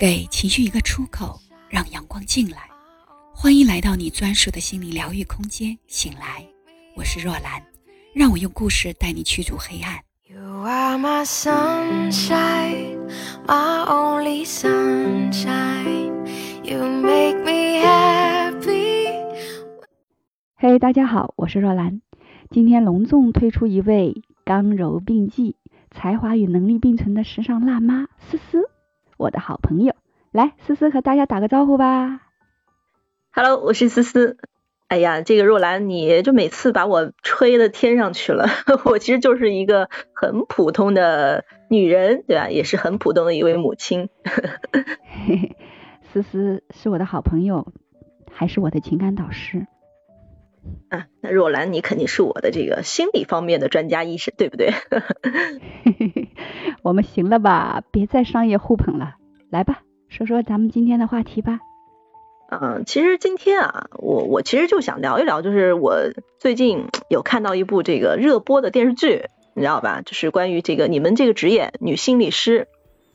给情绪一个出口，让阳光进来。欢迎来到你专属的心灵疗愈空间，醒来。我是若兰，让我用故事带你驱逐黑暗。You are my sunshine, my only sunshine. You make me happy. 嘿，大家好，我是若兰。今天隆重推出一位刚柔并济、才华与能力并存的时尚辣妈思思。我的好朋友，来思思和大家打个招呼吧。Hello，我是思思。哎呀，这个若兰，你就每次把我吹的天上去了。我其实就是一个很普通的女人，对吧？也是很普通的一位母亲。思思是我的好朋友，还是我的情感导师。啊，那若兰，你肯定是我的这个心理方面的专家医生，对不对？我们行了吧？别再商业互捧了，来吧，说说咱们今天的话题吧。嗯，其实今天啊，我我其实就想聊一聊，就是我最近有看到一部这个热播的电视剧，你知道吧？就是关于这个你们这个职业女心理师。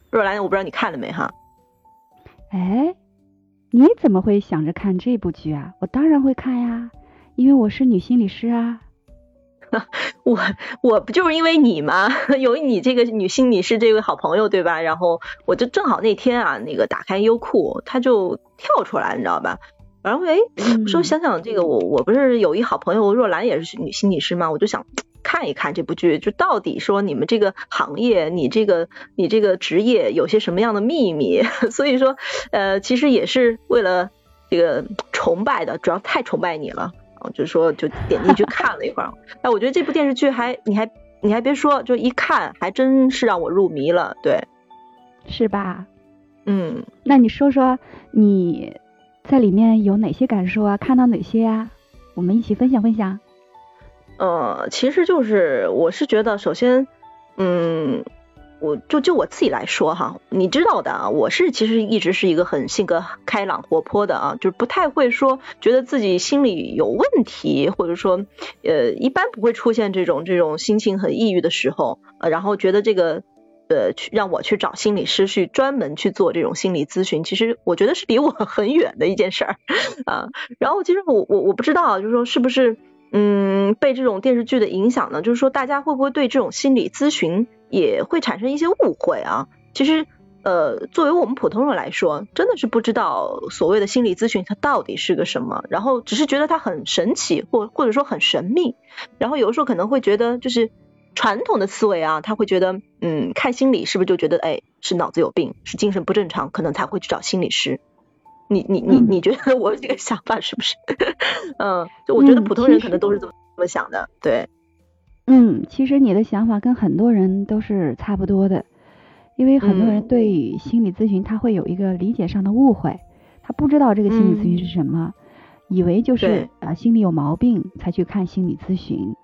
若兰，我不知道你看了没哈？哎，你怎么会想着看这部剧啊？我当然会看呀。因为我是女心理师啊，我我不就是因为你吗？有你这个女心理师这位好朋友对吧？然后我就正好那天啊，那个打开优酷，它就跳出来，你知道吧？然后哎，说想想这个，我我不是有一好朋友若兰也是女心理师吗？我就想看一看这部剧，就到底说你们这个行业，你这个你这个职业有些什么样的秘密？所以说呃，其实也是为了这个崇拜的，主要太崇拜你了。就说，就点进去 看了一会儿，哎，我觉得这部电视剧还，你还，你还别说，就一看还真是让我入迷了，对，是吧？嗯，那你说说你在里面有哪些感受啊？看到哪些呀？我们一起分享分享。呃，其实就是我是觉得，首先，嗯。我就就我自己来说哈，你知道的啊，我是其实一直是一个很性格开朗活泼的啊，就是不太会说觉得自己心里有问题，或者说呃一般不会出现这种这种心情很抑郁的时候，呃然后觉得这个呃去让我去找心理师去专门去做这种心理咨询，其实我觉得是离我很远的一件事儿啊。然后其实我我我不知道，就是说是不是嗯被这种电视剧的影响呢？就是说大家会不会对这种心理咨询？也会产生一些误会啊。其实，呃，作为我们普通人来说，真的是不知道所谓的心理咨询它到底是个什么，然后只是觉得它很神奇，或或者说很神秘。然后有的时候可能会觉得，就是传统的思维啊，他会觉得，嗯，看心理是不是就觉得，哎，是脑子有病，是精神不正常，可能才会去找心理师。你你你你觉得我这个想法是不是？嗯，就我觉得普通人可能都是这么这么想的，对。嗯，其实你的想法跟很多人都是差不多的，因为很多人对心理咨询他会有一个理解上的误会，他不知道这个心理咨询是什么，以为就是啊心里有毛病才去看心理咨询。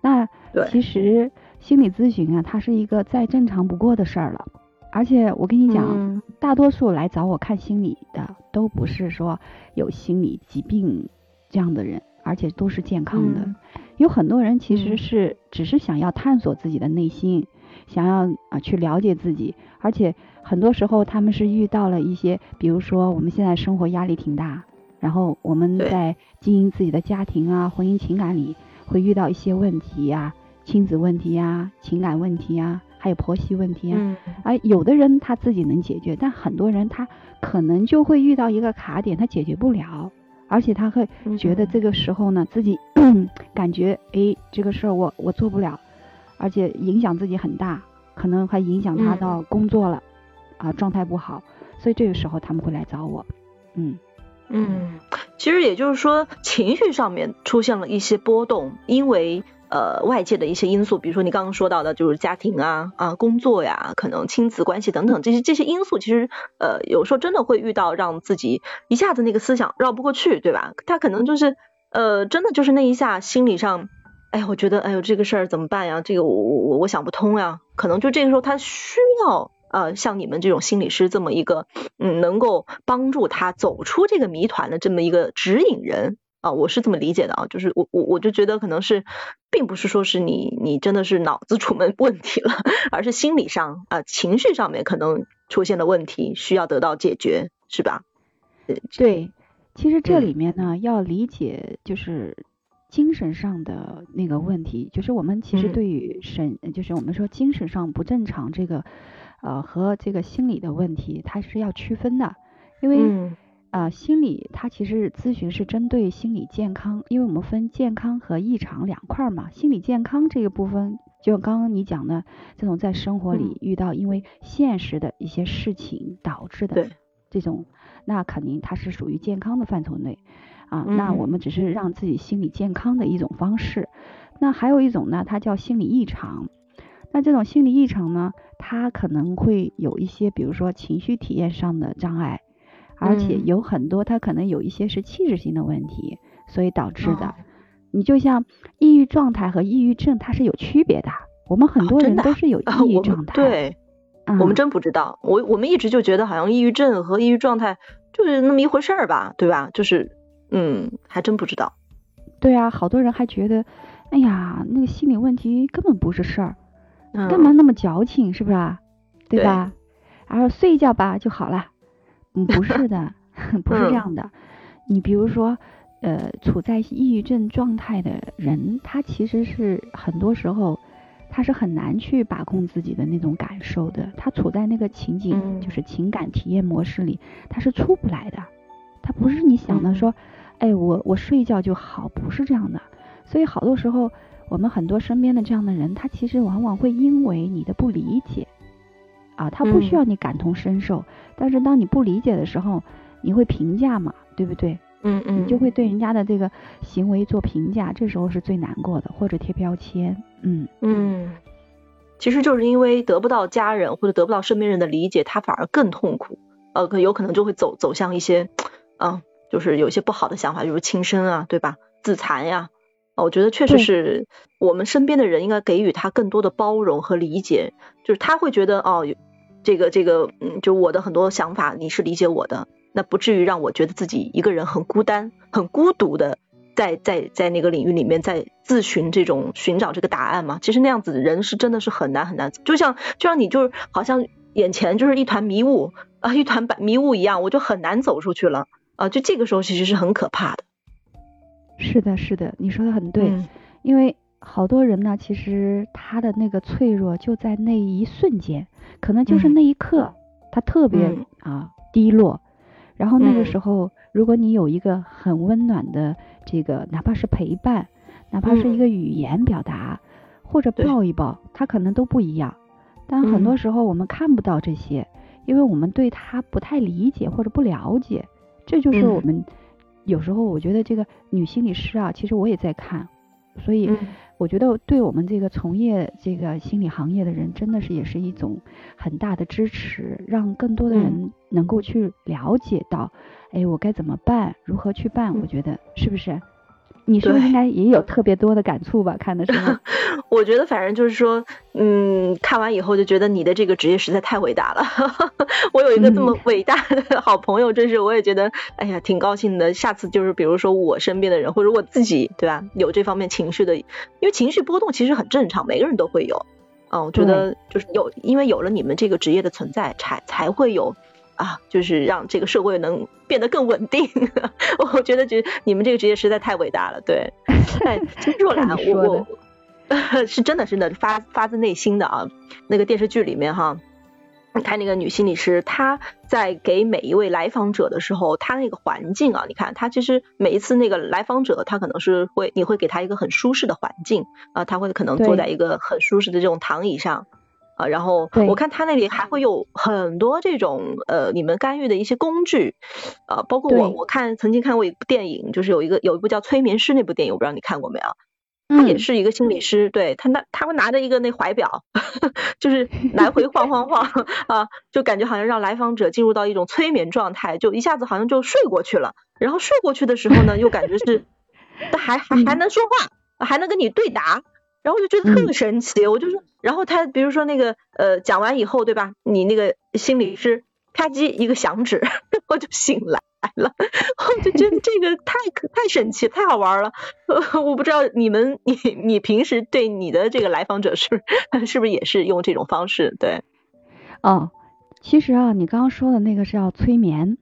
那其实心理咨询啊，它是一个再正常不过的事儿了。而且我跟你讲，大多数来找我看心理的都不是说有心理疾病这样的人。而且都是健康的，有很多人其实是只是想要探索自己的内心，想要啊去了解自己，而且很多时候他们是遇到了一些，比如说我们现在生活压力挺大，然后我们在经营自己的家庭啊、婚姻情感里会遇到一些问题呀，亲子问题呀、情感问题呀，还有婆媳问题啊，而有的人他自己能解决，但很多人他可能就会遇到一个卡点，他解决不了。而且他会觉得这个时候呢，自己 感觉哎，这个事儿我我做不了，而且影响自己很大，可能还影响他到工作了，啊，状态不好，所以这个时候他们会来找我，嗯嗯，其实也就是说情绪上面出现了一些波动，因为。呃，外界的一些因素，比如说你刚刚说到的，就是家庭啊啊，工作呀，可能亲子关系等等这些这些因素，其实呃，有时候真的会遇到让自己一下子那个思想绕不过去，对吧？他可能就是呃，真的就是那一下心理上，哎，我觉得哎呦这个事儿怎么办呀？这个我我我我想不通呀。可能就这个时候他需要呃像你们这种心理师这么一个嗯，能够帮助他走出这个谜团的这么一个指引人。啊，我是这么理解的啊，就是我我我就觉得可能是，并不是说是你你真的是脑子出门问题了，而是心理上啊情绪上面可能出现了问题，需要得到解决，是吧？对，其实这里面呢要理解就是精神上的那个问题，就是我们其实对于神，就是我们说精神上不正常这个呃和这个心理的问题，它是要区分的，因为。啊，心理它其实咨询是针对心理健康，因为我们分健康和异常两块嘛。心理健康这个部分，就刚刚你讲的这种在生活里遇到因为现实的一些事情导致的这种，那肯定它是属于健康的范畴内啊。那我们只是让自己心理健康的一种方式。那还有一种呢，它叫心理异常。那这种心理异常呢，它可能会有一些，比如说情绪体验上的障碍。而且有很多，他可能有一些是器质性的问题，所以导致的。你就像抑郁状态和抑郁症，它是有区别的。我们很多人都是有抑郁状态。对，我们真不知道。我我们一直就觉得好像抑郁症和抑郁状态就是那么一回事儿吧，对吧？就是，嗯，还真不知道。对啊，好多人还觉得，哎呀，那个心理问题根本不是事儿，干嘛那么矫情，是不是啊？对吧？然后睡一觉吧就好了。嗯，不是的，不是这样的。你比如说，呃，处在抑郁症状态的人，他其实是很多时候他是很难去把控自己的那种感受的。他处在那个情景，就是情感体验模式里，他是出不来的。他不是你想的说，哎，我我睡一觉就好，不是这样的。所以好多时候，我们很多身边的这样的人，他其实往往会因为你的不理解。啊，他不需要你感同身受，但是当你不理解的时候，你会评价嘛，对不对？嗯嗯，你就会对人家的这个行为做评价，这时候是最难过的，或者贴标签。嗯嗯，其实就是因为得不到家人或者得不到身边人的理解，他反而更痛苦，呃，可有可能就会走走向一些，嗯，就是有一些不好的想法，比如轻生啊，对吧？自残呀。我觉得确实是我们身边的人应该给予他更多的包容和理解，就是他会觉得哦，这个这个，嗯，就我的很多想法你是理解我的，那不至于让我觉得自己一个人很孤单、很孤独的在在在那个领域里面在自寻这种寻找这个答案嘛。其实那样子的人是真的是很难很难，就像就像你就是好像眼前就是一团迷雾啊，一团白迷雾一样，我就很难走出去了啊，就这个时候其实是很可怕的。是的，是的，你说的很对，因为好多人呢，其实他的那个脆弱就在那一瞬间，可能就是那一刻，他特别啊低落，然后那个时候，如果你有一个很温暖的这个，哪怕是陪伴，哪怕是一个语言表达，或者抱一抱，他可能都不一样。但很多时候我们看不到这些，因为我们对他不太理解或者不了解，这就是我们。有时候我觉得这个女心理师啊，其实我也在看，所以我觉得对我们这个从业这个心理行业的人，真的是也是一种很大的支持，让更多的人能够去了解到，哎，我该怎么办，如何去办？我觉得是不是？你是不是应该也有特别多的感触吧？看的时候，我觉得反正就是说，嗯，看完以后就觉得你的这个职业实在太伟大了。我有一个这么伟大的好朋友，真是我也觉得，哎呀，挺高兴的。下次就是比如说我身边的人或者我自己，对吧？有这方面情绪的，因为情绪波动其实很正常，每个人都会有。嗯，我觉得就是有，因为有了你们这个职业的存在，才才会有。啊，就是让这个社会能变得更稳定。我觉得，觉你们这个职业实在太伟大了。对，哎，若兰，我我是真的是的，发发自内心的啊。那个电视剧里面哈，你看那个女心理师，她在给每一位来访者的时候，她那个环境啊，你看，她其实每一次那个来访者，她可能是会，你会给她一个很舒适的环境啊，她会可能坐在一个很舒适的这种躺椅上。啊，然后我看他那里还会有很多这种呃，你们干预的一些工具，啊，包括我我看曾经看过一部电影，就是有一个有一部叫《催眠师》那部电影，我不知道你看过没有？他也是一个心理师，对他拿他会拿着一个那怀表，就是来回晃晃晃啊，就感觉好像让来访者进入到一种催眠状态，就一下子好像就睡过去了。然后睡过去的时候呢，又感觉是 还还还能说话，还能跟你对答。然后我就觉得特神奇，我就说，然后他比如说那个呃讲完以后，对吧？你那个心理师啪叽一个响指，我就醒了。来了，我就觉得这个太可太神奇，太好玩了。我不知道你们你你平时对你的这个来访者是 是不是也是用这种方式？对，哦，其实啊，你刚刚说的那个是要催眠。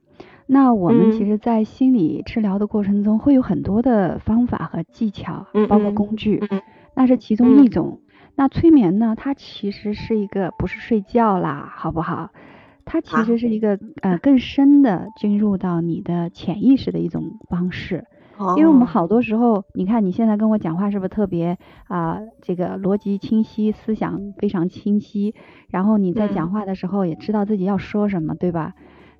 那我们其实，在心理治疗的过程中，会有很多的方法和技巧，包括工具，那是其中一种。那催眠呢，它其实是一个不是睡觉啦，好不好？它其实是一个呃更深的进入到你的潜意识的一种方式。因为我们好多时候，你看你现在跟我讲话是不是特别啊这个逻辑清晰，思想非常清晰，然后你在讲话的时候也知道自己要说什么，对吧？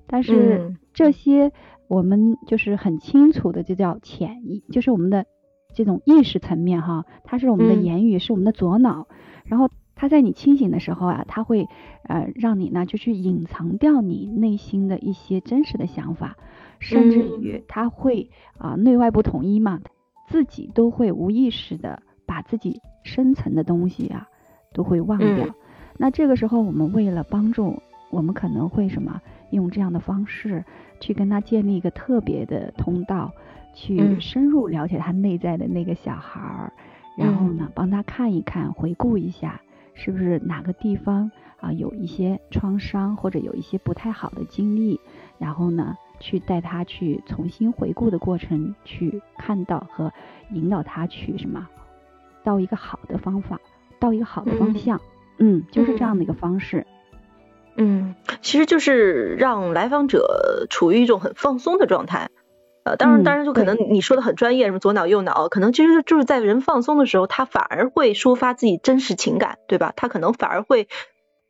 但是这些我们就是很清楚的，就叫潜意，就是我们的这种意识层面哈，它是我们的言语，是我们的左脑，然后它在你清醒的时候啊，它会呃让你呢就去隐藏掉你内心的一些真实的想法，甚至于它会啊内外不统一嘛，自己都会无意识的把自己深层的东西啊都会忘掉。那这个时候我们为了帮助，我们可能会什么？用这样的方式去跟他建立一个特别的通道，去深入了解他内在的那个小孩儿，然后呢，帮他看一看，回顾一下，是不是哪个地方啊有一些创伤或者有一些不太好的经历，然后呢，去带他去重新回顾的过程，去看到和引导他去什么，到一个好的方法，到一个好的方向，嗯，就是这样的一个方式。嗯，其实就是让来访者处于一种很放松的状态，呃，当然，当然就可能你说的很专业，什么左脑右脑，可能其实就是在人放松的时候，他反而会抒发自己真实情感，对吧？他可能反而会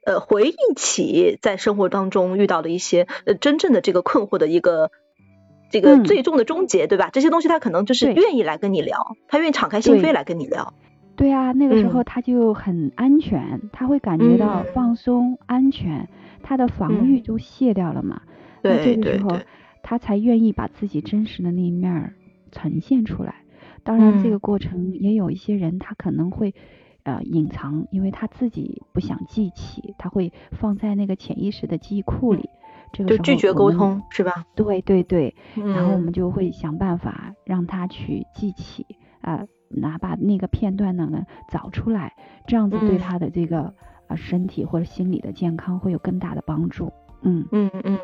呃回忆起在生活当中遇到的一些呃真正的这个困惑的一个这个最终的终结，对吧？这些东西他可能就是愿意来跟你聊，他愿意敞开心扉来跟你聊。对啊，那个时候他就很安全，他会感觉到放松、安全，他的防御就卸掉了嘛。对这个时候他才愿意把自己真实的那一面呈现出来。当然，这个过程也有一些人他可能会呃隐藏，因为他自己不想记起，他会放在那个潜意识的记忆库里。这个时候拒绝沟通是吧？对对对，然后我们就会想办法让他去记起啊。哪怕那个片段呢呢找出来，这样子对他的这个啊身体或者心理的健康会有更大的帮助。嗯嗯嗯。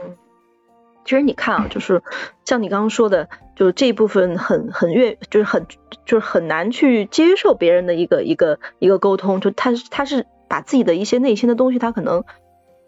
其实你看啊，就是像你刚刚说的，就是这一部分很很越，就是很就是很难去接受别人的一个一个一个沟通，就他他是把自己的一些内心的东西，他可能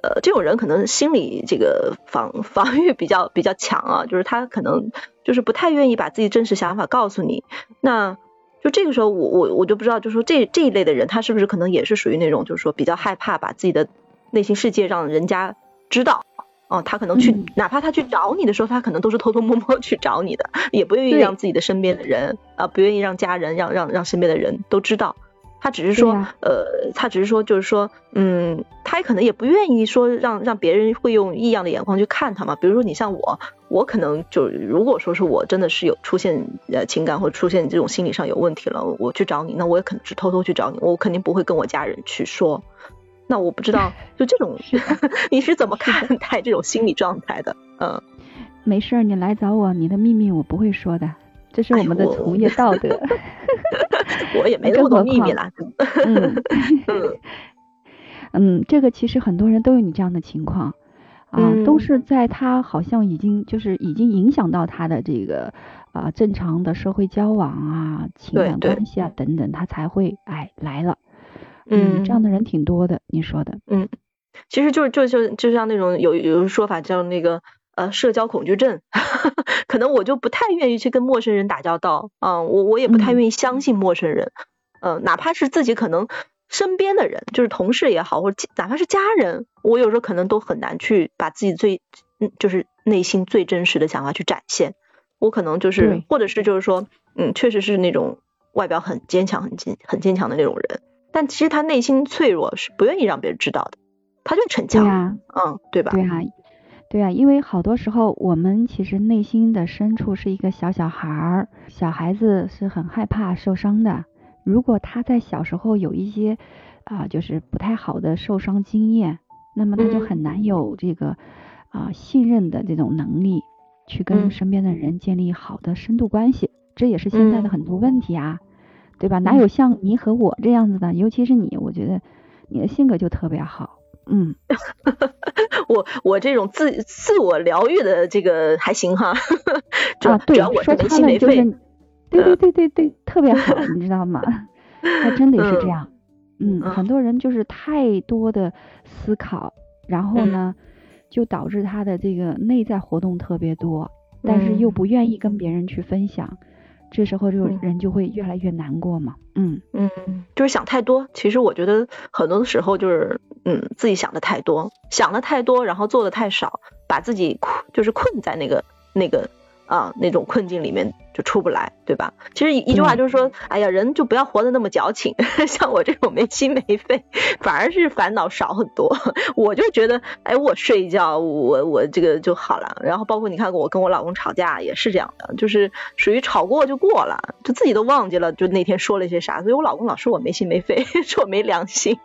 呃这种人可能心理这个防防御比较比较强啊，就是他可能就是不太愿意把自己真实想法告诉你。那就这个时候，我我我就不知道，就说这这一类的人，他是不是可能也是属于那种，就是说比较害怕把自己的内心世界让人家知道，哦，他可能去，哪怕他去找你的时候，他可能都是偷偷摸摸去找你的，也不愿意让自己的身边的人啊，不愿意让家人，让让让身边的人都知道。他只是说，呃，他只是说，就是说，嗯，他也可能也不愿意说让让别人会用异样的眼光去看他嘛。比如说你像我，我可能就如果说是我真的是有出现呃情感或出现这种心理上有问题了，我去找你，那我也可能是偷偷去找你，我肯定不会跟我家人去说。那我不知道，就这种 你是怎么看待这种心理状态的？嗯，没事儿，你来找我，你的秘密我不会说的。这是我们的从 业道德。我也没那么多秘密了。嗯嗯嗯，这个其实很多人都有你这样的情况啊，都是在他好像已经就是已经影响到他的这个啊正常的社会交往啊、情感关系啊等等，他才会哎来了。嗯，这样的人挺多的，你说的。嗯，其实就是就就就像那种有有说法叫那个。呃，社交恐惧症，可能我就不太愿意去跟陌生人打交道啊，我我也不太愿意相信陌生人，嗯，哪怕是自己可能身边的人，就是同事也好，或者哪怕是家人，我有时候可能都很难去把自己最，嗯，就是内心最真实的想法去展现，我可能就是，或者是就是说，嗯，确实是那种外表很坚强、很坚、很坚强的那种人，但其实他内心脆弱，是不愿意让别人知道的，他就逞强，嗯，对吧？对啊。对啊，因为好多时候我们其实内心的深处是一个小小孩儿，小孩子是很害怕受伤的。如果他在小时候有一些啊，就是不太好的受伤经验，那么他就很难有这个啊信任的这种能力。去跟身边的人建立好的深度关系，这也是现在的很多问题啊，对吧？哪有像你和我这样子的？尤其是你，我觉得你的性格就特别好。嗯，我我这种自自我疗愈的这个还行哈。啊，对，说他们就是，对对对对对，特别好，你知道吗？还真得是这样。嗯，很多人就是太多的思考，然后呢，就导致他的这个内在活动特别多，但是又不愿意跟别人去分享。这时候就人就会越来越难过嘛，嗯嗯，就是想太多。其实我觉得很多的时候就是，嗯，自己想的太多，想的太多，然后做的太少，把自己困，就是困在那个那个。啊，那种困境里面就出不来，对吧？其实一句话就是说，哎呀，人就不要活得那么矫情，像我这种没心没肺，反而是烦恼少很多。我就觉得，哎，我睡一觉，我我这个就好了。然后包括你看，我跟我老公吵架也是这样的，就是属于吵过就过了，就自己都忘记了，就那天说了些啥。所以我老公老说我没心没肺，说我没良心。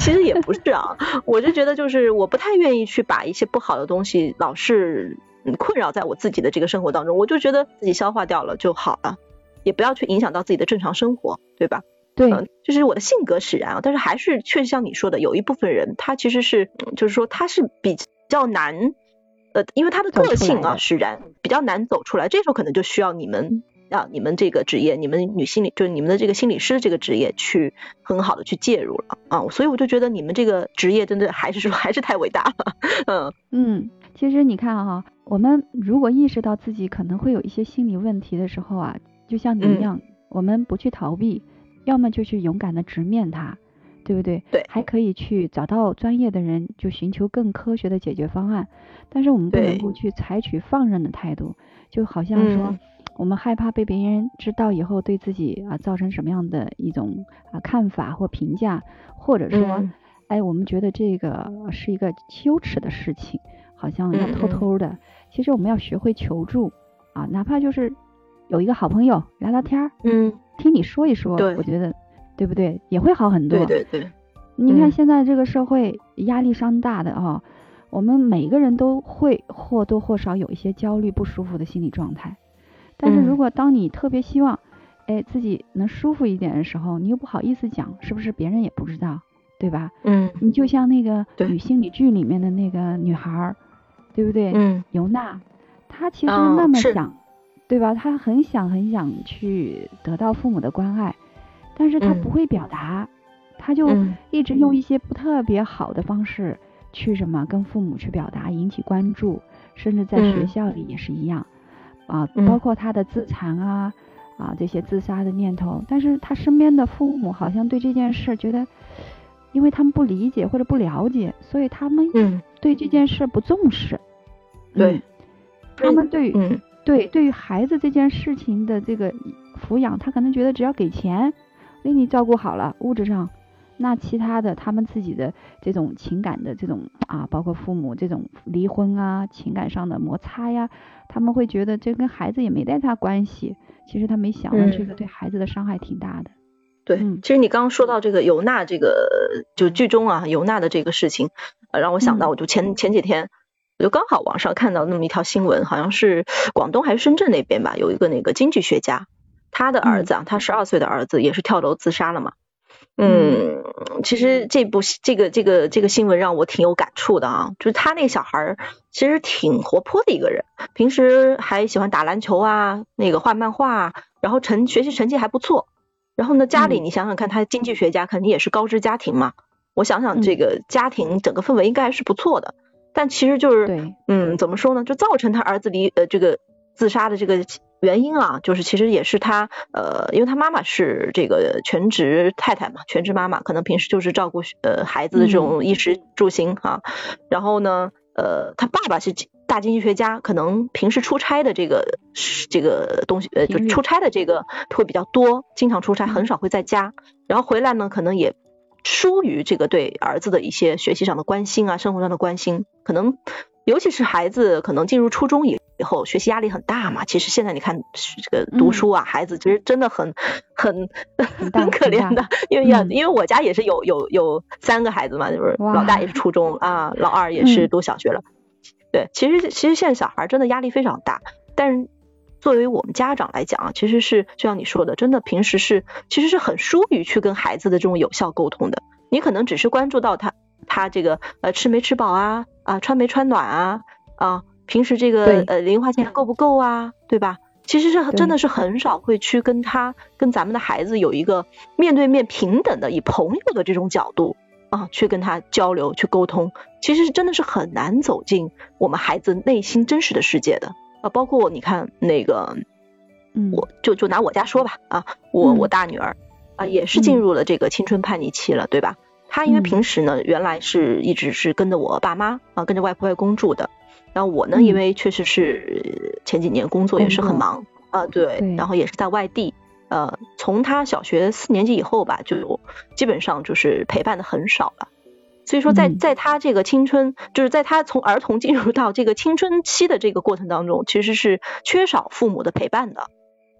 其实也不是啊，我就觉得就是我不太愿意去把一些不好的东西老是。困扰在我自己的这个生活当中，我就觉得自己消化掉了就好了，也不要去影响到自己的正常生活，对吧？对，就是我的性格使然啊，但是还是确实像你说的，有一部分人他其实是，就是说他是比较难，呃，因为他的个性啊使然，比较难走出来，这时候可能就需要你们啊，你们这个职业，你们女心理，就是你们的这个心理师这个职业去很好的去介入了啊，所以我就觉得你们这个职业真的还是说还是太伟大了，嗯。嗯，其实你看哈。我们如果意识到自己可能会有一些心理问题的时候啊，就像你一样，我们不去逃避，要么就去勇敢的直面它，对不对？对。还可以去找到专业的人，就寻求更科学的解决方案。但是我们不能够去采取放任的态度，就好像说，我们害怕被别人知道以后对自己啊造成什么样的一种啊看法或评价，或者说，哎，我们觉得这个是一个羞耻的事情。好像要偷偷的，其实我们要学会求助啊，哪怕就是有一个好朋友聊聊天儿，嗯，听你说一说，我觉得对不对，也会好很多。对对对，你看现在这个社会压力山大的啊，我们每个人都会或多或少有一些焦虑、不舒服的心理状态。但是如果当你特别希望，哎，自己能舒服一点的时候，你又不好意思讲，是不是别人也不知道，对吧？嗯，你就像那个女心理剧里面的那个女孩儿。对不对？嗯，尤娜，她其实那么想，对吧？她很想很想去得到父母的关爱，但是她不会表达，她就一直用一些不特别好的方式去什么跟父母去表达，引起关注，甚至在学校里也是一样。啊，包括她的自残啊啊这些自杀的念头，但是他身边的父母好像对这件事觉得，因为他们不理解或者不了解，所以他们对这件事不重视。对，他们对于对对于孩子这件事情的这个抚养，他可能觉得只要给钱，给你照顾好了，物质上，那其他的他们自己的这种情感的这种啊，包括父母这种离婚啊，情感上的摩擦呀，他们会觉得这跟孩子也没太大关系。其实他没想到这个对孩子的伤害挺大的。对，其实你刚刚说到这个尤娜这个就剧中啊尤娜的这个事情，呃，让我想到，我就前前几天。我就刚好网上看到那么一条新闻，好像是广东还是深圳那边吧，有一个那个经济学家，他的儿子啊，他十二岁的儿子也是跳楼自杀了嘛。嗯，其实这部这个这个这个新闻让我挺有感触的啊，就是他那个小孩儿其实挺活泼的一个人，平时还喜欢打篮球啊，那个画漫画，然后成学习成绩还不错。然后呢，家里你想想看，他经济学家肯定也是高知家庭嘛，我想想这个家庭整个氛围应该还是不错的。但其实就是，嗯，怎么说呢？就造成他儿子离呃这个自杀的这个原因啊，就是其实也是他呃，因为他妈妈是这个全职太太嘛，全职妈妈，可能平时就是照顾呃孩子的这种衣食住行哈。然后呢，呃，他爸爸是大经济学家，可能平时出差的这个这个东西呃，就出差的这个会比较多，经常出差，很少会在家。然后回来呢，可能也。疏于这个对儿子的一些学习上的关心啊，生活上的关心，可能尤其是孩子可能进入初中以以后，学习压力很大嘛。其实现在你看这个读书啊，孩子其实真的很很很 可怜的，因为要因为我家也是有有有三个孩子嘛，就是老大也是初中啊，老二也是读小学了。对，其实其实现在小孩真的压力非常大，但是作为我们家长来讲啊，其实是就像你说的，真的平时是其实是很疏于去跟孩子的这种有效沟通的。你可能只是关注到他他这个呃吃没吃饱啊啊穿没穿暖啊啊平时这个呃零花钱够不够啊对吧？其实是真的是很少会去跟他跟咱们的孩子有一个面对面平等的以朋友的这种角度啊去跟他交流去沟通，其实真的是很难走进我们孩子内心真实的世界的。啊。包括你看那个，我就就拿我家说吧啊，我我大女儿啊也是进入了这个青春叛逆期了，对吧？她因为平时呢原来是一直是跟着我爸妈啊跟着外婆外公住的。然后我呢，因为确实是前几年工作也是很忙啊，对，然后也是在外地，呃，从他小学四年级以后吧，就基本上就是陪伴的很少了。所以说，在在他这个青春，就是在他从儿童进入到这个青春期的这个过程当中，其实是缺少父母的陪伴的，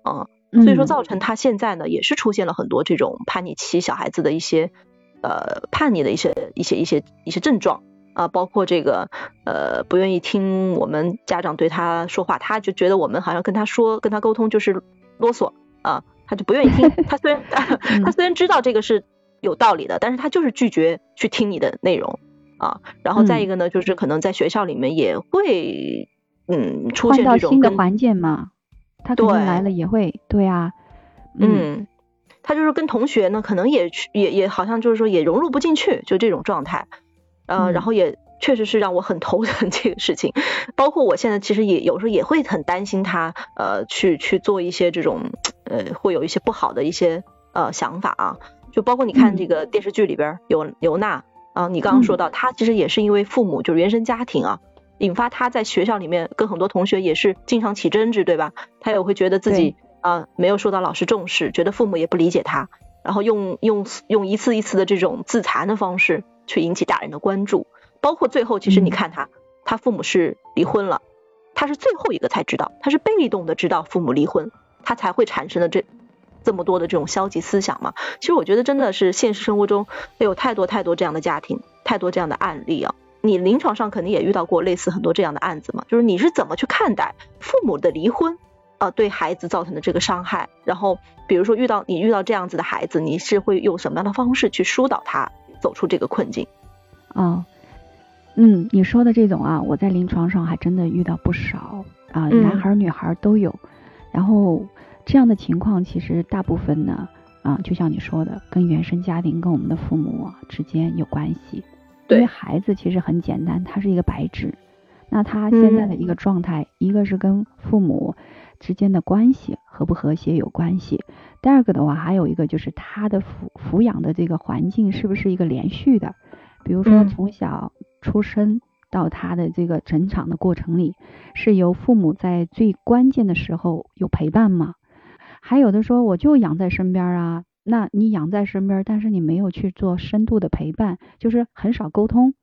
啊，所以说造成他现在呢，也是出现了很多这种叛逆期小孩子的一些呃叛逆的一些一些一些一些症状。啊，包括这个呃，不愿意听我们家长对他说话，他就觉得我们好像跟他说、跟他沟通就是啰嗦啊，他就不愿意听。他虽然 他虽然知道这个是有道理的，但是他就是拒绝去听你的内容啊。然后再一个呢，就是可能在学校里面也会嗯出现这种新的环境嘛，他可能来了也会对啊，嗯，他就是跟同学呢，可能也也也好像就是说也融入不进去，就这种状态。呃，然后也确实是让我很头疼 这个事情，包括我现在其实也有时候也会很担心他，呃，去去做一些这种，呃，会有一些不好的一些呃想法啊，就包括你看这个电视剧里边有刘娜啊，你刚刚说到她其实也是因为父母就是原生家庭啊，引发他在学校里面跟很多同学也是经常起争执，对吧？他也会觉得自己啊没有受到老师重视，觉得父母也不理解他，然后用用用一次一次的这种自残的方式。去引起大人的关注，包括最后，其实你看他，他父母是离婚了，他是最后一个才知道，他是被动的知道父母离婚，他才会产生的这这么多的这种消极思想嘛。其实我觉得真的是现实生活中有太多太多这样的家庭，太多这样的案例啊。你临床上肯定也遇到过类似很多这样的案子嘛，就是你是怎么去看待父母的离婚啊对孩子造成的这个伤害？然后比如说遇到你遇到这样子的孩子，你是会用什么样的方式去疏导他？走出这个困境，哦，嗯，你说的这种啊，我在临床上还真的遇到不少啊，男孩女孩都有。然后这样的情况其实大部分呢，啊，就像你说的，跟原生家庭、跟我们的父母之间有关系。因为孩子其实很简单，他是一个白纸，那他现在的一个状态，一个是跟父母之间的关系和不和谐有关系。第二个的话，还有一个就是他的抚抚养的这个环境是不是一个连续的？比如说从小出生到他的这个成长的过程里，是由父母在最关键的时候有陪伴吗？还有的说我就养在身边啊，那你养在身边，但是你没有去做深度的陪伴，就是很少沟通。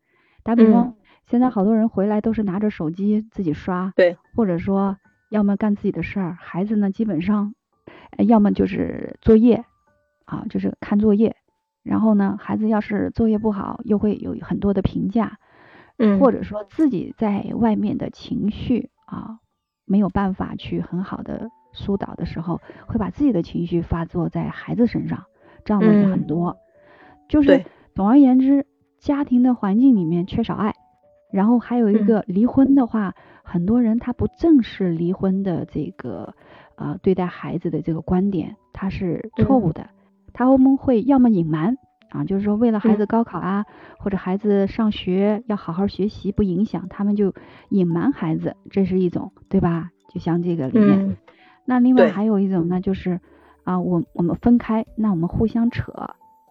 打比方，现在好多人回来都是拿着手机自己刷，对，或者说要么干自己的事儿，孩子呢基本上。要么就是作业，啊，就是看作业，然后呢，孩子要是作业不好，又会有很多的评价，嗯，或者说自己在外面的情绪啊，没有办法去很好的疏导的时候，会把自己的情绪发作在孩子身上，这样的也很多。就是总而言之，家庭的环境里面缺少爱，然后还有一个离婚的话，很多人他不正视离婚的这个。啊，对待孩子的这个观点，他是错误的。他们会要么隐瞒啊，就是说为了孩子高考啊，或者孩子上学要好好学习不影响，他们就隐瞒孩子，这是一种，对吧？就像这个里面，那另外还有一种呢，就是啊，我我们分开，那我们互相扯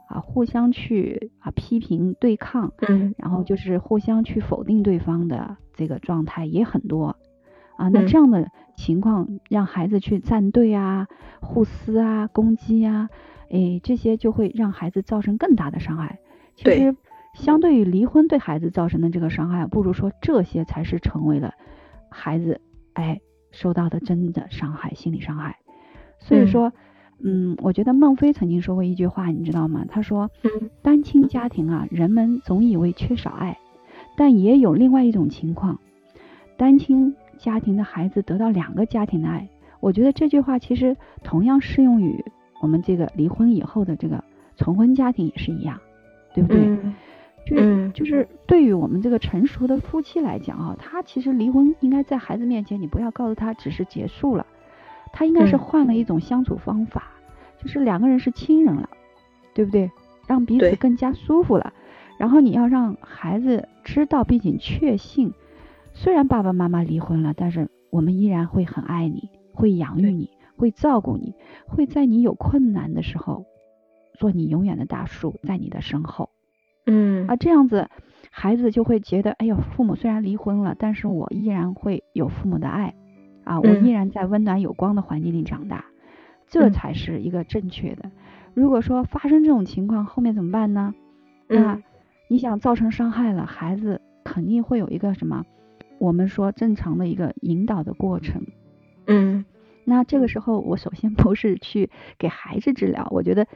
啊，互相去啊批评对抗，嗯，然后就是互相去否定对方的这个状态也很多。啊，那这样的情况让孩子去站队啊、互撕啊、攻击啊，哎，这些就会让孩子造成更大的伤害。其实，相对于离婚对孩子造成的这个伤害，不如说这些才是成为了孩子哎受到的真的伤害、心理伤害。所以说，嗯，我觉得孟非曾经说过一句话，你知道吗？他说，单亲家庭啊，人们总以为缺少爱，但也有另外一种情况。单亲家庭的孩子得到两个家庭的爱。我觉得这句话其实同样适用于我们这个离婚以后的这个重婚家庭也是一样，对不对？嗯就是就是对于我们这个成熟的夫妻来讲啊，他其实离婚应该在孩子面前，你不要告诉他只是结束了，他应该是嗯换了一种相处方法，就是两个人是亲人了，对不对？让彼此更加舒服了。然后你要让孩子知道并且确信，虽然爸爸妈妈离婚了，但是我们依然会很爱你，会养育你，会照顾你，会在你有困难的时候做你永远的大树，在你的身后。嗯啊，这样子孩子就会觉得，哎呦，父母虽然离婚了，但是我依然会有父母的爱，啊，我嗯依然在温暖有光的环境里长大，这嗯才是一个正确的。如果说发生这种情况，后面怎么办呢？那嗯你想造成伤害了，孩子肯定会有一个什么？我们说正常的一个引导的过程。嗯那这个时候，我首先不是去给孩子治疗，我觉得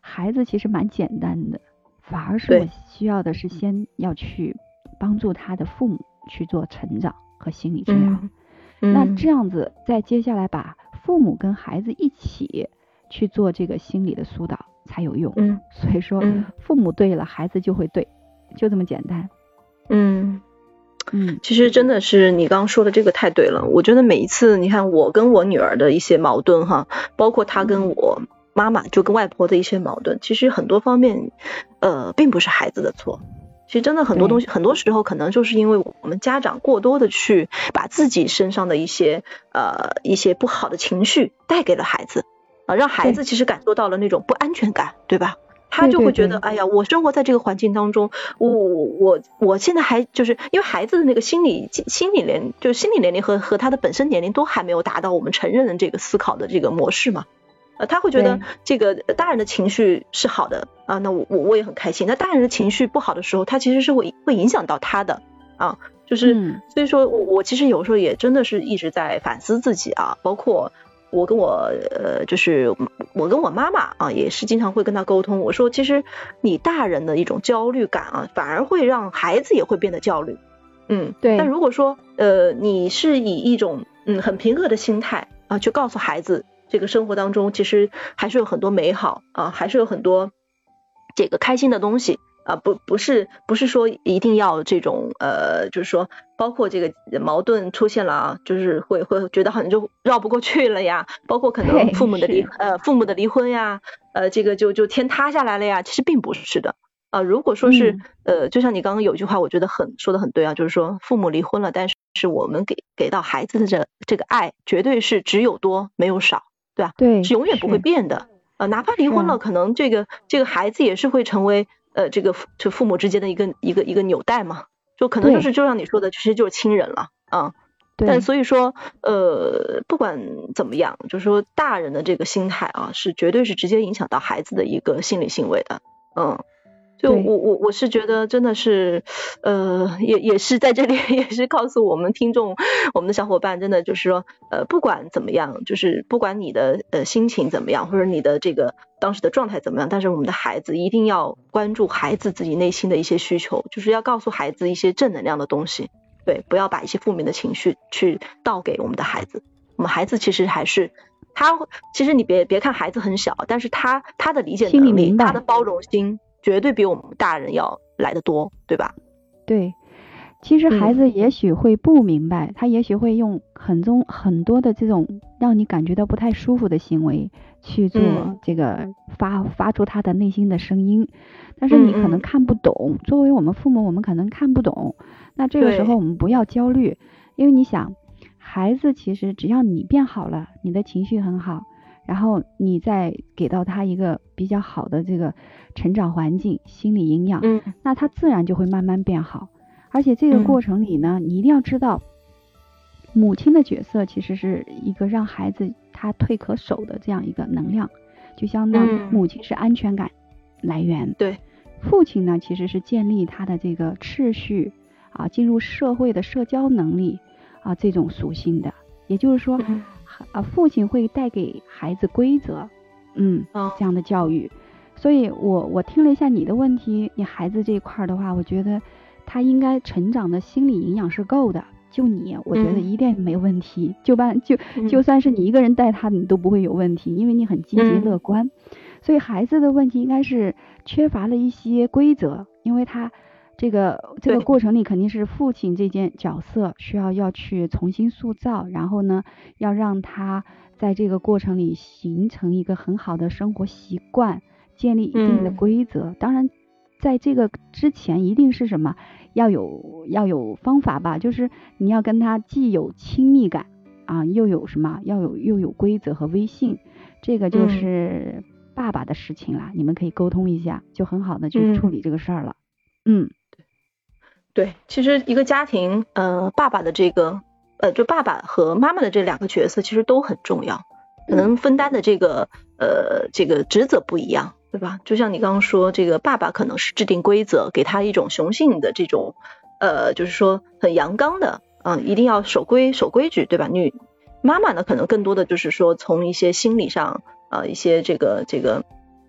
孩子其实蛮简单的，反而是我需要的是先要去帮助他的父母去做成长和心理治疗。嗯，那这样子，再接下来把父母跟孩子一起去做这个心理的疏导才有用。嗯所以说，嗯父母对了，孩子就会对，就这么简单。嗯。嗯其实真的是你刚刚说的这个太对了。我觉得每一次你看我跟我女儿的一些矛盾哈，包括她跟我妈妈就跟外婆的一些矛盾，其实很多方面呃并不是孩子的错。其实真的很多东西，很多时候可能就是因为我们家长过多的去把自己身上的一些呃一些不好的情绪带给了孩子啊、让孩子其实感受到了那种不安全感，对吧？他就会觉得，对哎呀，我生活在这个环境当中，我我我我现在还就是因为孩子的那个心理心理年就是心理年龄和和他的本身年龄都还没有达到我们成人的这个思考的这个模式嘛，呃，他会觉得这个大人的情绪是好的啊，那我我我也很开心。那大人的情绪不好的时候，他其实是会会影响到他的啊，就是、嗯所以说我我其实有时候也真的是一直在反思自己啊，包括我跟我呃，就是我跟我妈妈啊，也是经常会跟她沟通。我说，其实你大人的一种焦虑感啊，反而会让孩子也会变得焦虑。嗯，对但如果说呃，你是以一种嗯很平和的心态啊，去告诉孩子，这个生活当中其实还是有很多美好啊，还是有很多这个开心的东西。啊，不不是不是说一定要这种呃，就是说包括这个矛盾出现了啊，就是会会觉得好像就绕不过去了呀，包括可能父母的离呃父母的离婚呀，呃这个就就天塌下来了呀，其实并不是的啊、如果说是、嗯呃，就像你刚刚有一句话，我觉得很说的很对啊，就是说父母离婚了，但是是我们给给到孩子的这这个爱，绝对是只有多没有少，对吧？对，是永远不会变的。呃，哪怕离婚了，可能这个这个孩子也是会成为呃这个父就父母之间的一个一个一个纽带嘛，就可能就是就像你说的，其实就是亲人了啊。对，但所以说，呃，不管怎么样，就是说大人的这个心态啊，是绝对是直接影响到孩子的一个心理行为的，嗯。就我我我是觉得真的是，呃，也也是在这里 也是告诉我们听众，我们的小伙伴，真的就是说，呃，不管怎么样，就是不管你的呃心情怎么样，或者你的这个当时的状态怎么样，但是我们的孩子一定要关注孩子自己内心的一些需求，就是要告诉孩子一些正能量的东西，对，不要把一些负面的情绪去倒给我们的孩子。我们孩子其实还是他，其实你别别看孩子很小，但是他他的理解能力，他的包容心绝对比我们大人要来的多，对吧？对，其实孩嗯子也许会不明白，他也许会用很多很多的这种让你感觉到不太舒服的行为去做嗯这个发发出他的内心的声音，但是你可能看不懂。作为我们父母，我们可能看不懂。那这个时候我们不要焦虑，因为你想，孩子其实只要你变好了，你的情绪很好，然后你再给到他一个比较好的这个成长环境、心理营养，嗯那他自然就会慢慢变好。而且这个嗯。过程里呢，你一定要知道，母亲的角色其实是一个让孩子他退可守的这样一个能量，就相当于母亲是安全感来源，对，父亲呢其实是建立他的这个秩序啊，进入社会的社交能力啊这种属性的。也就是说，嗯。啊，父亲会带给孩子规则，嗯，哦。这样的教育。所以我我听了一下你的问题，你孩子这一块儿的话，我觉得他应该成长的心理营养是够的，就你，我觉得一定没问题。就办就就算是你一个人带他，你都不会有问题，因为你很积极乐观。所以孩子的问题应该是缺乏了一些规则，因为他这个这个过程里肯定是父亲这件角色需要要去重新塑造，然后呢，要让他在这个过程里形成一个很好的生活习惯，建立一定的规则。当然，在这个之前一定是什么？要有要有方法吧，就是你要跟他既有亲密感啊，又有什么？要有又有规则和威信，这个就是爸爸的事情啦。你们可以沟通一下，就很好的去处理这个事儿了。嗯，对，其实一个家庭，呃，爸爸的这个，呃，就爸爸和妈妈的这两个角色其实都很重要，可能分担的这个，呃，这个职责不一样。对吧？就像你刚刚说，这个爸爸可能是制定规则，给他一种雄性的这种，呃，就是说很阳刚的，嗯，一定要守规守规矩，对吧？女妈妈呢，可能更多的就是说从一些心理上，啊，一些这个这个，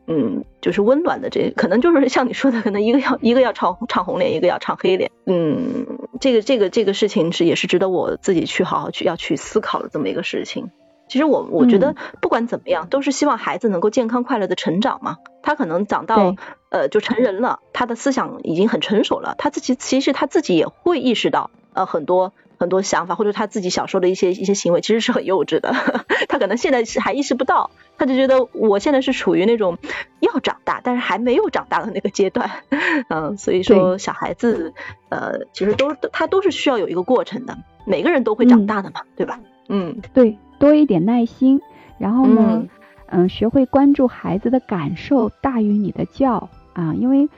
嗯，就是温暖的这，可能就是 像你说的，可能一个要一个要唱唱红脸，一个要唱黑脸，嗯，这个这个这个事情是也是值得我自己去好好去要去思考的这么一个事情。其实我我觉得不管怎么样，都是希望孩子能够健康快乐的成长嘛。他可能长到呃就成人了，他的思想已经很成熟了，他自己其实他自己也会意识到呃很多很多想法，或者他自己小时候的一些一些行为其实是很幼稚的。他可能现在是还意识不到，他就觉得我现在是处于那种要长大但是还没有长大的那个阶段。嗯，所以说小孩子呃其实都他都是需要有一个过程的，每个人都会长大的嘛，对吧？嗯，对。多一点耐心，然后呢，嗯，学会关注孩子的感受大于你的教啊，因为，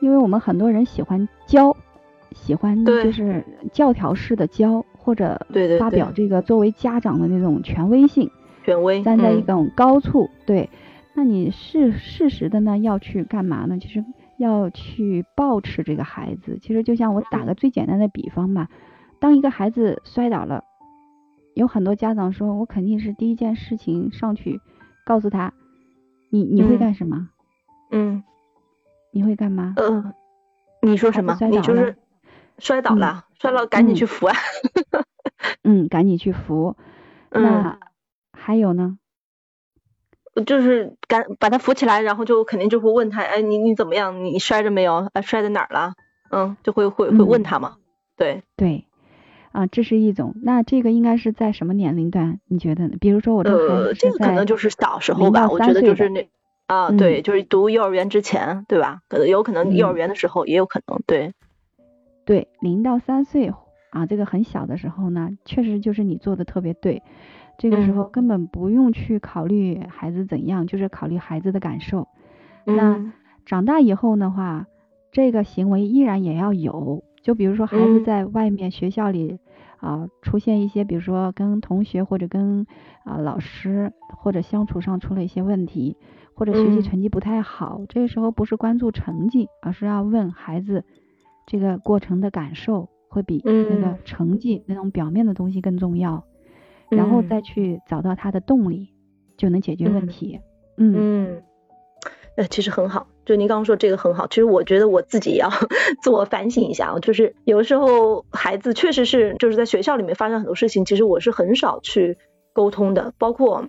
因为我们很多人喜欢教，喜欢就是教条式的教，或者发表这个作为家长的那种权威性，权威站在一种高处，对，那你适适时的呢要去干嘛呢？就是要去抱持这个孩子。其实就像我打个最简单的比方吧，当一个孩子摔倒了。有很多家长说，我肯定是第一件事情上去告诉他，你你会干什么？嗯，你会干嘛？嗯，你说什么？你就是摔倒了，摔了赶紧去扶啊。嗯，赶紧去扶。那还有呢？就是赶把他扶起来，然后就肯定就会问他，哎，你你怎么样？你摔着没有？哎，摔在哪儿了？嗯，就会会会问他嘛。对对。啊，这是一种。那这个应该是在什么年龄段？你觉得呢？比如说我这孩子这个可能就是小时候吧，我觉得就是那啊，对，就是读幼儿园之前，对吧？可能有可能幼儿园的时候也有可能，对。对，零到三岁啊，这个很小的时候呢，确实就是你做的特别对。这个时候根本不用去考虑孩子怎样，就是考虑孩子的感受。那长大以后的话，这个行为依然也要有。就比如说孩子在外面学校里啊出现一些，比如说跟同学或者跟啊老师或者相处上出了一些问题，或者学习成绩不太好，这个时候不是关注成绩，而是要问孩子这个过程的感受，会比那个成绩那种表面的东西更重要，然后再去找到他的动力，就能解决问题。嗯。呃，其实很好，就您刚刚说这个很好。其实我觉得我自己也要 自我反省一下，就是有的时候孩子确实是就是在学校里面发生很多事情，其实我是很少去沟通的。包括，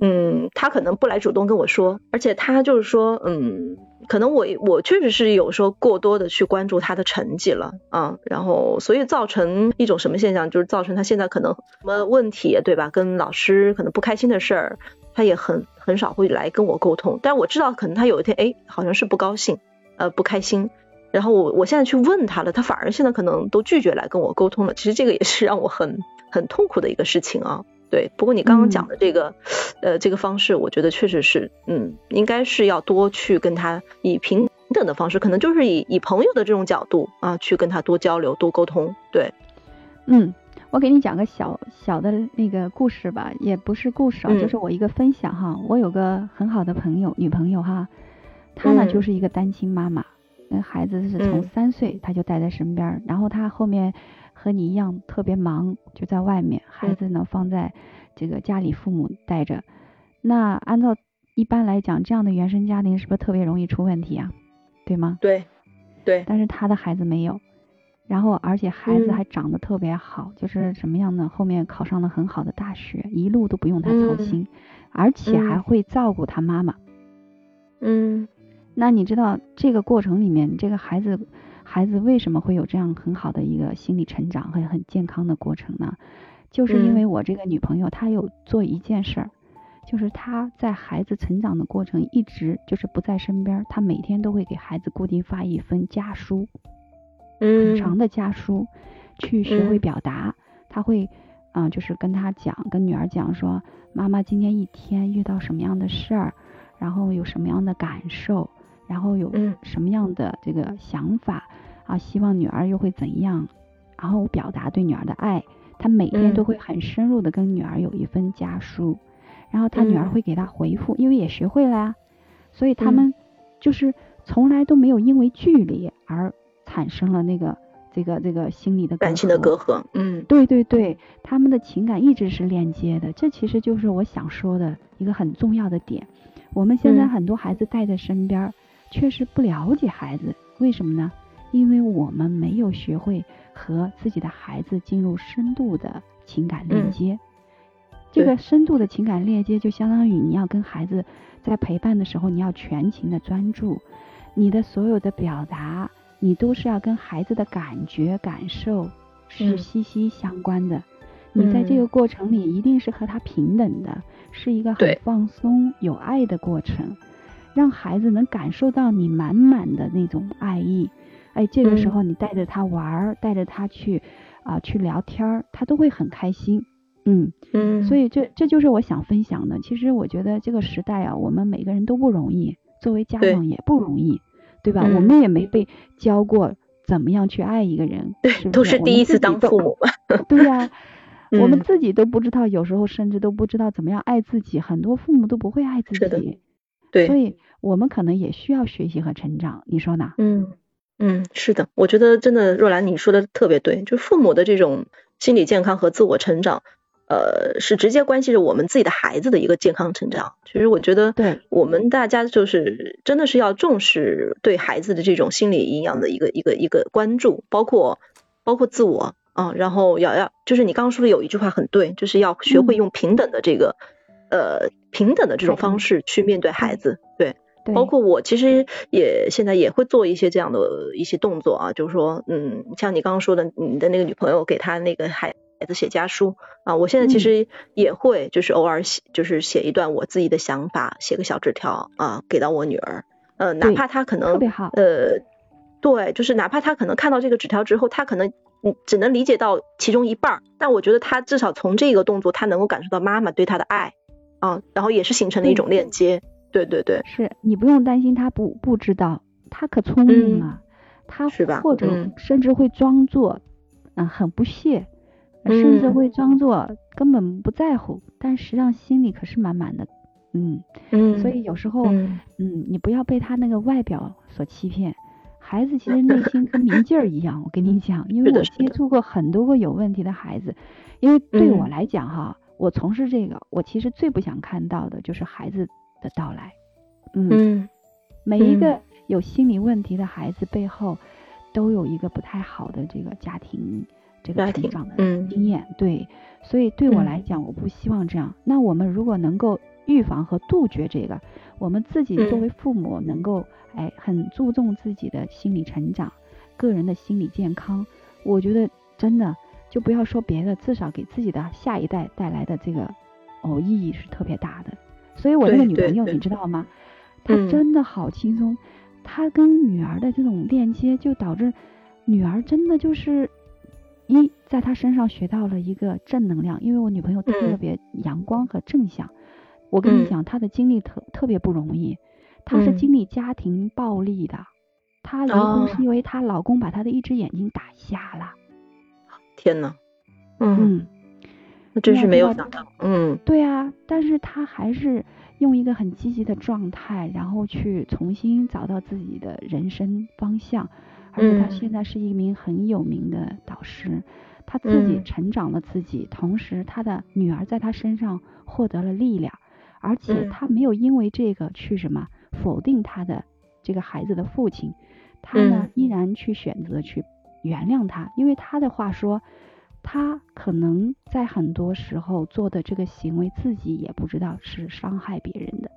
嗯，他可能不来主动跟我说，而且他就是说，嗯，可能我我确实是有时候过多的去关注他的成绩了啊，然后所以造成一种什么现象，就是造成他现在可能什么问题，对吧？跟老师可能不开心的事儿。他也很很少会来跟我沟通，但我知道可能他有一天哎好像是不高兴，呃不开心，然后我我现在去问他了，他反而现在可能都拒绝来跟我沟通了。其实这个也是让我很很痛苦的一个事情啊。对，不过你刚刚讲的这个呃这个方式，我觉得确实是嗯应该是要多去跟他以平等的方式，可能就是以以朋友的这种角度啊去跟他多交流多沟通。对，嗯。我给你讲个小小的那个故事吧，也不是故事啊，就是我一个分享哈。我有个很好的朋友，女朋友哈，她呢就是一个单亲妈妈，那孩子是从三岁她就带在身边，然后她后面和你一样特别忙，就在外面，孩子呢放在这个家里父母带着。那按照一般来讲，这样的原生家庭是不是特别容易出问题啊？对吗？对，对。但是她的孩子没有。然后而且孩子还长得特别好，就是什么样呢？后面考上了很好的大学，一路都不用他操心，而且还会照顾他妈妈。嗯，那你知道这个过程里面，这个孩子孩子为什么会有这样很好的一个心理成长和很健康的过程呢？就是因为我这个女朋友她有做一件事儿，就是她在孩子成长的过程一直就是不在身边，她每天都会给孩子固定发一封家书。很长的家书，去学会表达。他会，嗯，就是跟他讲，跟女儿讲说，妈妈今天一天遇到什么样的事儿，然后有什么样的感受，然后有什么样的这个想法啊，希望女儿又会怎样，然后表达对女儿的爱。他每天都会很深入的跟女儿有一份家书，然后他女儿会给他回复，因为也学会了呀，所以他们就是从来都没有因为距离而。产生了那个这个这个心理的感情的隔阂，嗯，对对对，他们的情感一直是链接的，这其实就是我想说的一个很重要的点。我们现在很多孩子带在身边，确实不了解孩子，为什么呢？因为我们没有学会和自己的孩子进入深度的情感链接。这个深度的情感链接，就相当于你要跟孩子在陪伴的时候，你要全情的专注，你的所有的表达。你都是要跟孩子的感觉、感受是息息相关的。你在这个过程里一定是和他平等的，是一个很放松、有爱的过程，让孩子能感受到你满满的那种爱意。哎，这个时候你带着他玩儿，带着他去啊去聊天，他都会很开心。嗯嗯，所以这这就是我想分享的。其实我觉得这个时代啊，我们每个人都不容易，作为家长也不容易。对吧？我们也没被教过怎么样去爱一个人，对，都是第一次当父母。对呀，我们自己都不知道，有时候甚至都不知道怎么样爱自己。很多父母都不会爱自己，对，所以我们可能也需要学习和成长。你说呢？嗯嗯，是的，我觉得真的，若兰你说的特别对，就父母的这种心理健康和自我成长。呃，是直接关系着我们自己的孩子的一个健康成长。其实我觉得，对我们大家就是真的是要重视对孩子的这种心理营养的一个一个一个关注，包括包括自我啊，然后要要就是你刚刚说的有一句话很对，就是要学会用平等的这个呃平等的这种方式去面对孩子。对，包括我其实也现在也会做一些这样的一些动作啊，就是说，嗯，像你刚刚说的，你的那个女朋友给她那个孩。孩子写家书啊，我现在其实也会，就是偶尔写，就是写一段我自己的想法，写个小纸条啊，给到我女儿。呃，哪怕她可能，呃，对，就是哪怕她可能看到这个纸条之后，她可能嗯只能理解到其中一半，但我觉得她至少从这个动作，她能够感受到妈妈对她的爱啊，然后也是形成了一种链接。对对对，是你不用担心她不不知道，她可聪明了，她？或者甚至会装作嗯很不屑。甚至会装作根本不在乎，但实际上心里可是满满的，嗯。嗯，所以有时候，嗯，你不要被他那个外表所欺骗，孩子其实内心跟明镜 儿一样，我跟你讲，因为我接触过很多个有问题的孩子，因为对我来讲哈，我从事这个，我其实最不想看到的就是孩子的到来，嗯，每一个有心理问题的孩子背后，都有一个不太好的这个家庭。这个成长的经验，对，所以对我来讲，我不希望这样。那我们如果能够预防和杜绝这个，我们自己作为父母能够哎很注重自己的心理成长、个人的心理健康，我觉得真的就不要说别的，至少给自己的下一代带来的这个哦意义是特别大的。所以我那个女朋友你知道吗？她真的好轻松，她跟女儿的这种链接就导致女儿真的就是。一在他身上学到了一个正能量，因为我女朋友特别阳光和正向。我跟你讲，她的经历特特别不容易，她是经历家庭暴力的，她离婚是因为她老公把她的一只眼睛打瞎了。天呐，嗯，那真是没有想到，嗯，对啊，但是她还是用一个很积极的状态，然后去重新找到自己的人生方向。而且他现在是一名很有名的导师，他自己成长了自己，同时他的女儿在他身上获得了力量，而且他没有因为这个去什么否定他的这个孩子的父亲，他呢依然去选择去原谅他，因为他的话说，他可能在很多时候做的这个行为，自己也不知道是伤害别人的，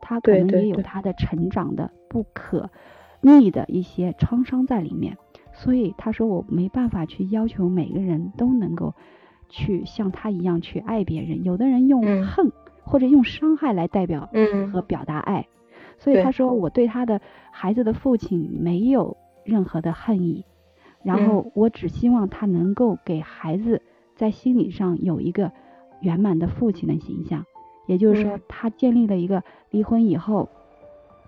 他可能也有他的成长的不可逆的一些创伤在里面，所以他说我没办法去要求每个人都能够去像他一样去爱别人，有的人用恨或者用伤害来代表和表达爱，所以他说我对他的孩子的父亲没有任何的恨意。然后我只希望他能够给孩子在心理上有一个圆满的父亲的形象，也就是说，他建立了一个离婚以后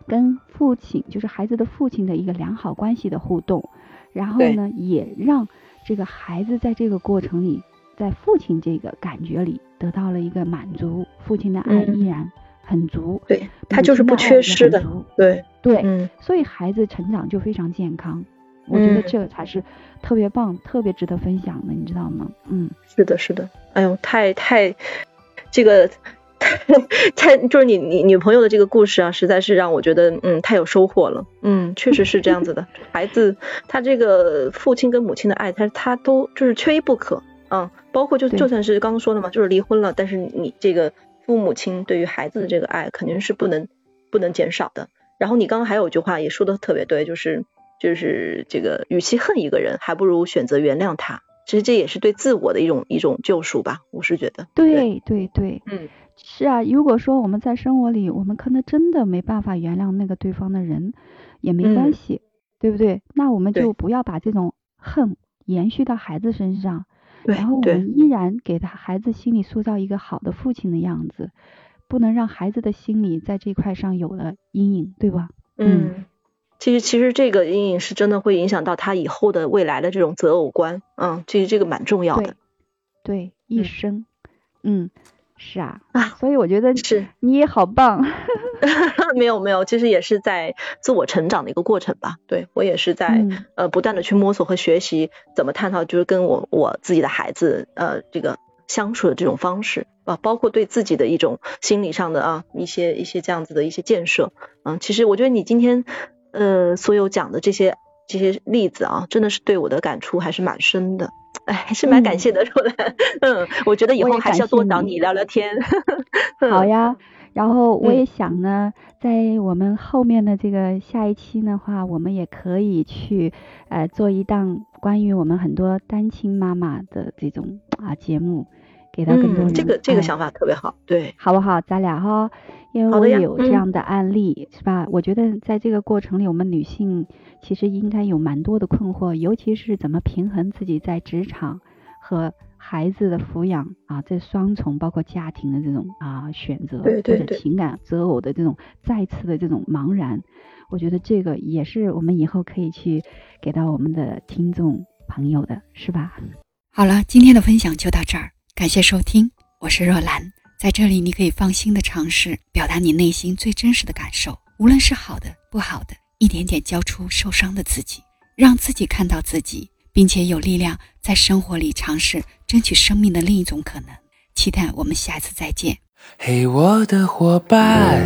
跟父亲，就是孩子的父亲的一个良好关系的互动，然后呢，也让这个孩子在这个过程里，在父亲这个感觉里得到了一个满足，父亲的爱依然很足，对他就是不缺失的，对对，所以孩子成长就非常健康。我觉得这个才是特别棒、特别值得分享的，你知道吗？嗯，是的，是的。哎呦，太太，这个 太就是你你女朋友的这个故事啊，实在是让我觉得嗯太有收获了。嗯，确实是这样子的。孩子他这个父亲跟母亲的爱，他他都就是缺一不可。嗯，包括就就算是刚刚说的嘛，就是离婚了，但是你这个父母亲对于孩子的这个爱肯定是不能不能减少的。然后你刚刚还有一句话也说的特别对，就是。就是这个，与其恨一个人，还不如选择原谅他。其实这也是对自我的一种一种救赎吧，我是觉得。对对对，嗯，是啊。如果说我们在生活里，我们可能真的没办法原谅那个对方的人，也没关系，对不对？那我们就不要把这种恨延续到孩子身上，然后我们依然给他孩子心里塑造一个好的父亲的样子，不能让孩子的心里在这块上有了阴影，对吧？嗯。其实，其实这个阴影是真的会影响到他以后的未来的这种择偶观，嗯，其实这个蛮重要的，对，一生，嗯，是啊，啊，所以我觉得是你也好棒，没有没有，其实也是在自我成长的一个过程吧，对我也是在呃不断的去摸索和学习怎么探讨，就是跟我我自己的孩子呃这个相处的这种方式啊，包括对自己的一种心理上的啊一些一些这样子的一些建设，嗯，其实我觉得你今天。呃，所有讲的这些这些例子啊，真的是对我的感触还是蛮深的，哎，还是蛮感谢的，说的，嗯，我觉得以后还是要多找你聊聊天。好呀，然后我也想呢，在我们后面的这个下一期的话，我们也可以去呃做一档关于我们很多单亲妈妈的这种啊节目。给到更多人，这个这个想法特别好，对，好不好？咱俩哈，因为我有这样的案例，是吧？我觉得在这个过程里，我们女性其实应该有蛮多的困惑，尤其是怎么平衡自己在职场和孩子的抚养啊，这双重包括家庭的这种啊选择，或者情感择偶的这种再次的这种茫然，我觉得这个也是我们以后可以去给到我们的听众朋友的，是吧？好了，今天的分享就到这儿。感谢收听，我是若兰，在这里你可以放心的尝试表达你内心最真实的感受，无论是好的、不好的，一点点交出受伤的自己，让自己看到自己，并且有力量在生活里尝试争取生命的另一种可能。期待我们下次再见。嘿，我的伙伴，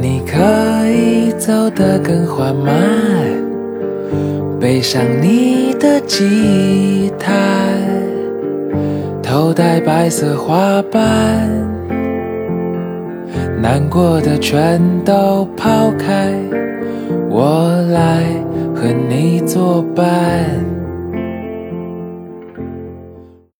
你可以走得更缓慢。背上你的吉他，头戴白色花瓣，难过的全都抛开，我来和你作伴。